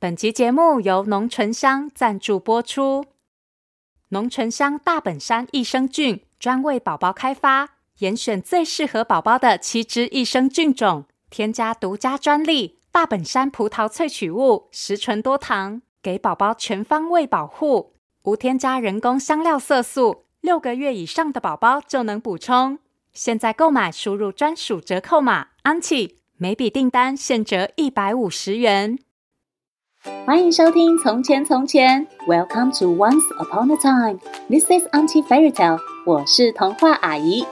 本集节目由浓醇香赞助播出。浓醇香大本山益生菌专为宝宝开发，严选最适合宝宝的七支益生菌种，添加独家专利大本山葡萄萃取物，十纯多糖，给宝宝全方位保护，无添加人工香料色素，六个月以上的宝宝就能补充。现在购买输入专属折扣码 “Auntie”，每笔订单现折一百五十元。欢迎收听《从前从前》，Welcome to Once Upon a Time。This is Auntie Fairy Tale。我是童话阿姨。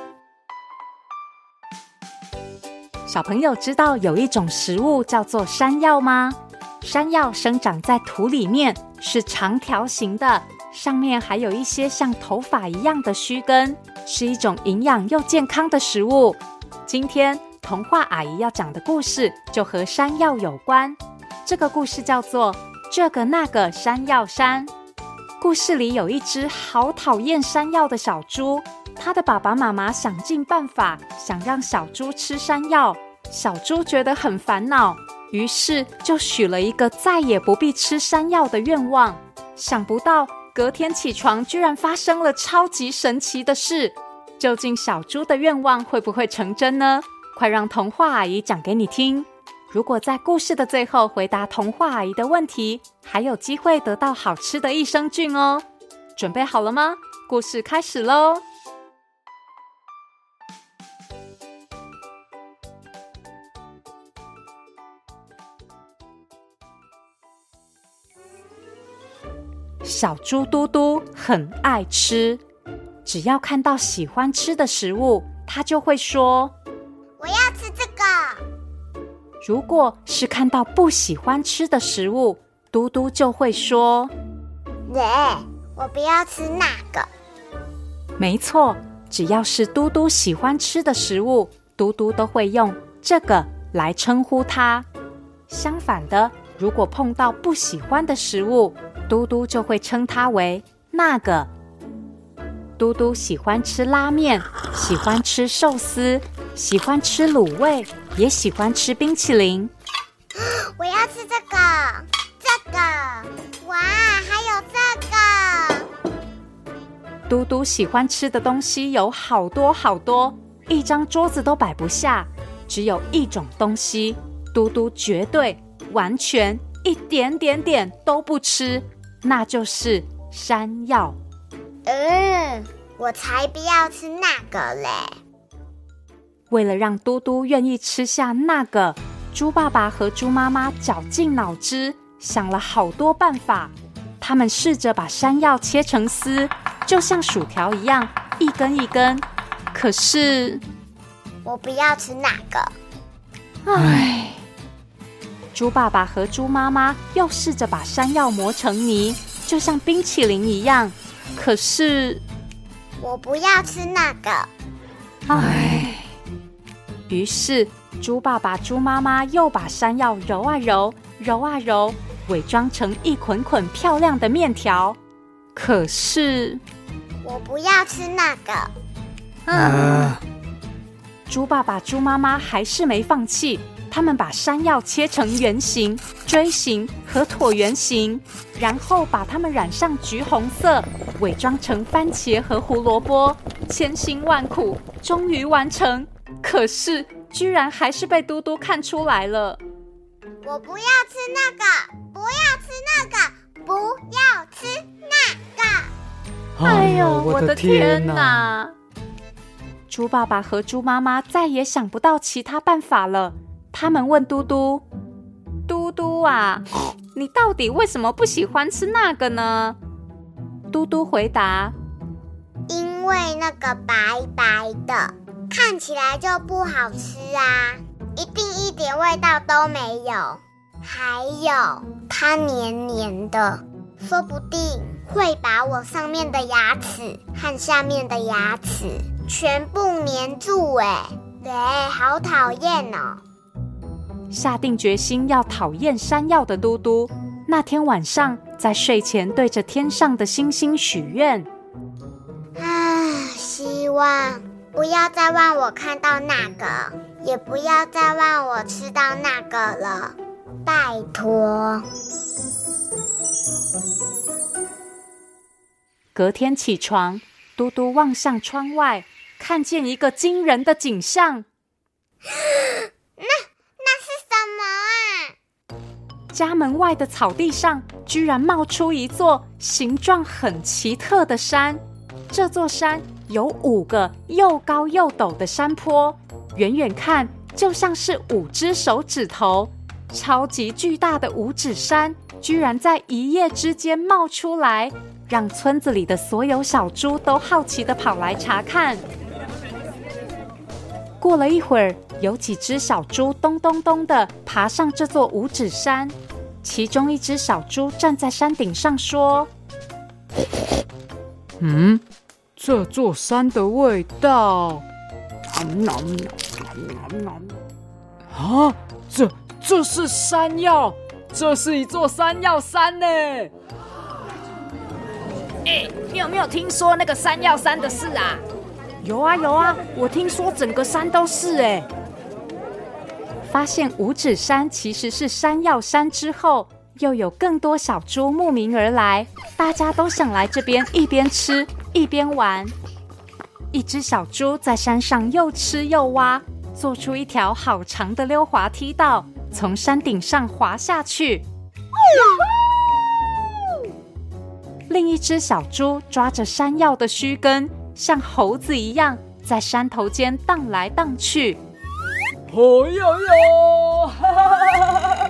小朋友知道有一种食物叫做山药吗？山药生长在土里面，是长条形的，上面还有一些像头发一样的须根，是一种营养又健康的食物。今天童话阿姨要讲的故事就和山药有关。这个故事叫做《这个那个山药山》。故事里有一只好讨厌山药的小猪，它的爸爸妈妈想尽办法想让小猪吃山药，小猪觉得很烦恼，于是就许了一个再也不必吃山药的愿望。想不到隔天起床，居然发生了超级神奇的事。究竟小猪的愿望会不会成真呢？快让童话阿姨讲给你听。如果在故事的最后回答童话阿姨的问题，还有机会得到好吃的益生菌哦！准备好了吗？故事开始喽！小猪嘟嘟很爱吃，只要看到喜欢吃的食物，它就会说：“。”如果是看到不喜欢吃的食物，嘟嘟就会说：“耶，我不要吃那个。”没错，只要是嘟嘟喜欢吃的食物，嘟嘟都会用这个来称呼它。相反的，如果碰到不喜欢的食物，嘟嘟就会称它为那个。嘟嘟喜欢吃拉面，喜欢吃寿司，喜欢吃卤味。也喜欢吃冰淇淋。我要吃这个，这个，哇，还有这个。嘟嘟喜欢吃的东西有好多好多，一张桌子都摆不下。只有一种东西，嘟嘟绝对、完全、一点点点都不吃，那就是山药。嗯，我才不要吃那个嘞。为了让嘟嘟愿意吃下那个，猪爸爸和猪妈妈绞尽脑汁想了好多办法。他们试着把山药切成丝，就像薯条一样一根一根。可是，我不要吃那个。唉，猪爸爸和猪妈妈又试着把山药磨成泥，就像冰淇淋一样。可是，我不要吃那个。唉。于是，猪爸爸、猪妈妈又把山药揉啊揉、揉啊揉，伪装成一捆捆漂亮的面条。可是，我不要吃那个。嗯，啊、猪爸爸、猪妈妈还是没放弃，他们把山药切成圆形、锥形和椭圆形，然后把它们染上橘红色，伪装成番茄和胡萝卜，千辛万苦，终于完成。可是，居然还是被嘟嘟看出来了。我不要吃那个，不要吃那个，不要吃那个。哎呦，我的天哪！猪爸爸和猪妈妈再也想不到其他办法了。他们问嘟嘟：“嘟嘟啊，你到底为什么不喜欢吃那个呢？”嘟嘟回答：“因为那个白白的。”看起来就不好吃啊，一定一点味道都没有。还有，它黏黏的，说不定会把我上面的牙齿和下面的牙齿全部黏住。哎，对，好讨厌哦！下定决心要讨厌山药的嘟嘟，那天晚上在睡前对着天上的星星许愿。啊，希望。不要再让我看到那个，也不要再让我吃到那个了，拜托。隔天起床，嘟嘟望向窗外，看见一个惊人的景象。那那是什么啊？家门外的草地上，居然冒出一座形状很奇特的山。这座山有五个又高又陡的山坡，远远看就像是五只手指头。超级巨大的五指山，居然在一夜之间冒出来，让村子里的所有小猪都好奇地跑来查看。过了一会儿，有几只小猪咚咚咚地爬上这座五指山，其中一只小猪站在山顶上说：“嗯，这座山的味道……啊，这……”这是山药，这是一座山药山呢。哎，你有没有听说那个山药山的事啊？有啊有啊，我听说整个山都是哎。发现五指山其实是山药山之后，又有更多小猪慕名而来，大家都想来这边一边吃一边玩。一只小猪在山上又吃又挖，做出一条好长的溜滑梯道。从山顶上滑下去，另一只小猪抓着山药的须根，像猴子一样在山头间荡来荡去。哦哟哟！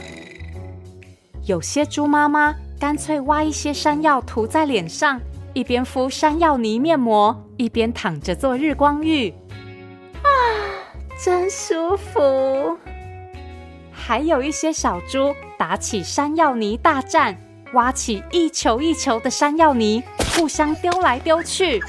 有些猪妈妈干脆挖一些山药涂在脸上，一边敷山药泥面膜，一边躺着做日光浴。啊，真舒服！还有一些小猪打起山药泥大战，挖起一球一球的山药泥，互相丢来丢去。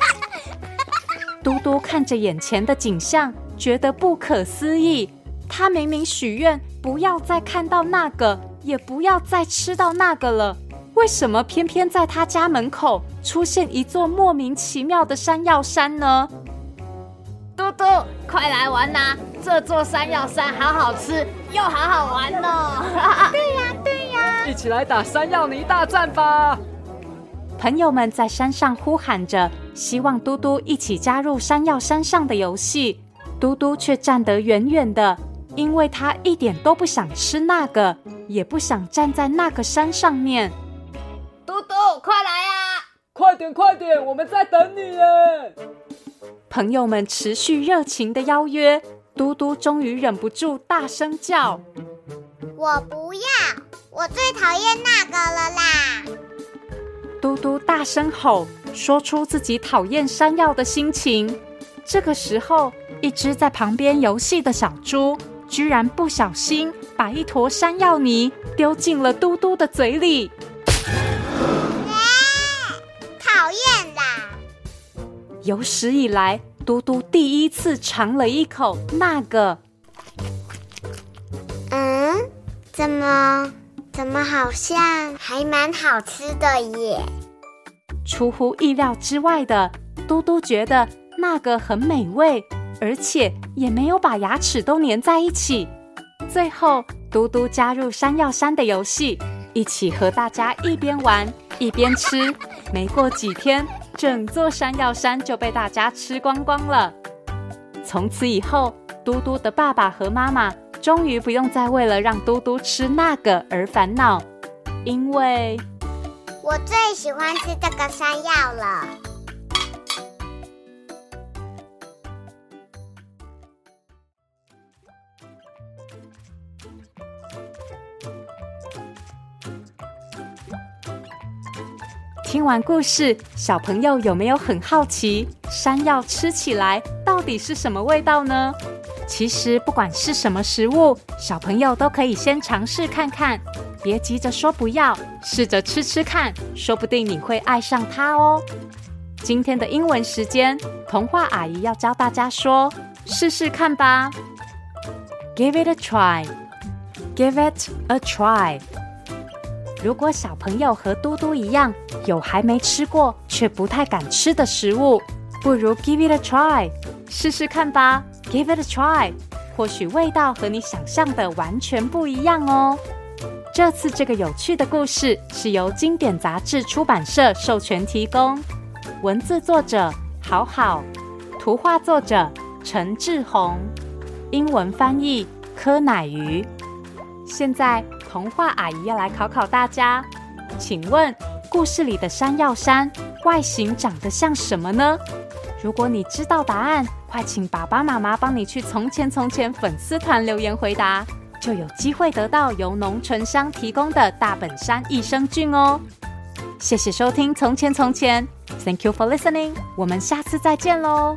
嘟嘟看着眼前的景象，觉得不可思议。他明明许愿不要再看到那个，也不要再吃到那个了，为什么偏偏在他家门口出现一座莫名其妙的山药山呢？嘟嘟，快来玩呐！这座山药山好好吃，又好好玩呢。对呀，对呀，一起来打山药泥大战吧！朋友们在山上呼喊着，希望嘟嘟一起加入山药山上的游戏。嘟嘟却站得远远的，因为他一点都不想吃那个，也不想站在那个山上面。快来啊！快点，快点，我们在等你耶！朋友们持续热情的邀约，嘟嘟终于忍不住大声叫：“我不要！我最讨厌那个了啦！”嘟嘟大声吼，说出自己讨厌山药的心情。这个时候，一只在旁边游戏的小猪居然不小心把一坨山药泥丢进了嘟嘟的嘴里。有史以来，嘟嘟第一次尝了一口那个。嗯，怎么怎么好像还蛮好吃的耶？出乎意料之外的，嘟嘟觉得那个很美味，而且也没有把牙齿都粘在一起。最后，嘟嘟加入山药山的游戏，一起和大家一边玩一边吃。没过几天。整座山药山就被大家吃光光了。从此以后，嘟嘟的爸爸和妈妈终于不用再为了让嘟嘟吃那个而烦恼，因为我最喜欢吃这个山药了。听完故事，小朋友有没有很好奇，山药吃起来到底是什么味道呢？其实不管是什么食物，小朋友都可以先尝试看看，别急着说不要，试着吃吃看，说不定你会爱上它哦。今天的英文时间，童话阿姨要教大家说，试试看吧。Give it a try. Give it a try. 如果小朋友和嘟嘟一样，有还没吃过却不太敢吃的食物，不如 give it a try，试试看吧。Give it a try，或许味道和你想象的完全不一样哦。这次这个有趣的故事是由经典杂志出版社授权提供，文字作者好好，图画作者陈志宏，英文翻译柯乃瑜。现在童话阿姨要来考考大家，请问故事里的山药山外形长得像什么呢？如果你知道答案，快请爸爸妈妈帮你去从前从前粉丝团留言回答。就有机会得到由浓醇香提供的大本山益生菌哦！谢谢收听《从前从前》，Thank you for listening，我们下次再见喽。